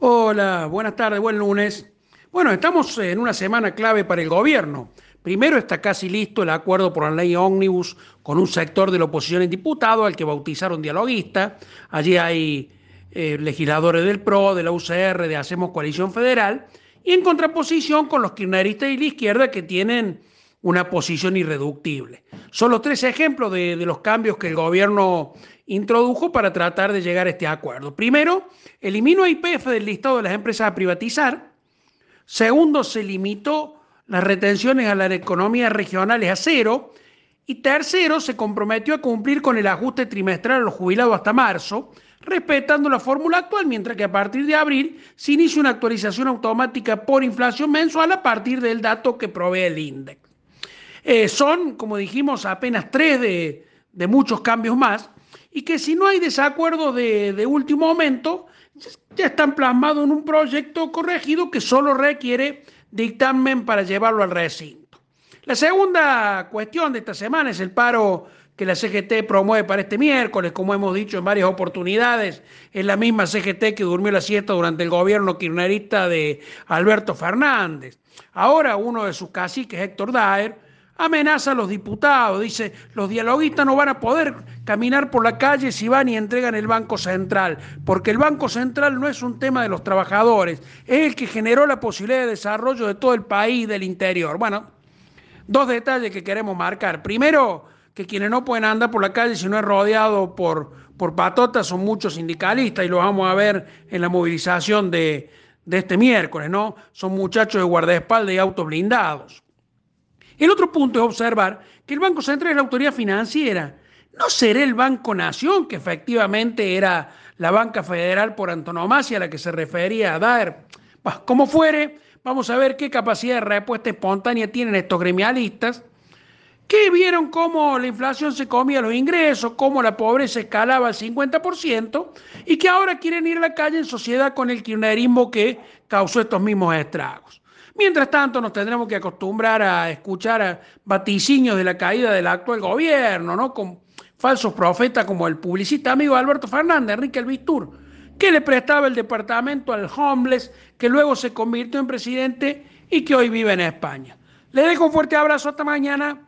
Hola, buenas tardes, buen lunes. Bueno, estamos en una semana clave para el gobierno. Primero está casi listo el acuerdo por la ley ómnibus con un sector de la oposición en diputado al que bautizaron dialoguista. Allí hay eh, legisladores del PRO, de la UCR, de Hacemos Coalición Federal, y en contraposición con los kirchneristas y la izquierda que tienen una posición irreductible. Son los tres ejemplos de, los cambios que el gobierno introdujo para tratar de llegar a este acuerdo. Primero, eliminó a IPF del listado de las empresas a privatizar. Segundo, se limitó las retenciones a las economías regionales a cero. Y tercero, se comprometió a cumplir con el ajuste trimestral a los jubilados hasta marzo, respetando la fórmula actual, mientras que a partir de abril se inicia una actualización automática por inflación mensual a partir del dato que provee el índice. Eh, son, como dijimos, apenas tres de, de muchos cambios más y que si no hay desacuerdo de, último momento, ya están plasmados en un proyecto corregido que solo requiere dictamen para llevarlo al recinto. La segunda cuestión de esta semana es el paro que la CGT promueve para este miércoles, como hemos dicho en varias oportunidades, es la misma CGT que durmió la siesta durante el gobierno kirchnerista de Alberto Fernández. Ahora uno de sus caciques, Héctor Daer, amenaza a los diputados, dice, los dialoguistas no van a poder caminar por la calle si van y entregan el Banco Central, porque el Banco Central no es un tema de los trabajadores, es el que generó la posibilidad de desarrollo de todo el país, del interior. Bueno, dos detalles que queremos marcar. Primero, que quienes no pueden andar por la calle si no es rodeado por, por patotas son muchos sindicalistas y lo vamos a ver en la movilización de, de este miércoles, ¿no? Son muchachos de guardaespaldas y autos blindados. El otro punto es observar que el Banco Central es la autoridad financiera. No será el Banco Nación, que efectivamente era la banca federal por antonomasia a la que se refería a dar. como fuere, vamos a ver qué capacidad de respuesta espontánea tienen estos gremialistas, que vieron cómo la inflación se comía los ingresos, cómo la pobreza escalaba al 50% y que ahora quieren ir a la calle en sociedad con el kirchnerismo que causó estos mismos estragos. Mientras tanto, nos tendremos que acostumbrar a escuchar a vaticinios de la caída del actual gobierno, ¿no? Con falsos profetas como el publicista amigo Alberto Fernández, Enrique Elvistur, que le prestaba el departamento al homeless, que luego se convirtió en presidente y que hoy vive en España. Le dejo un fuerte abrazo hasta mañana.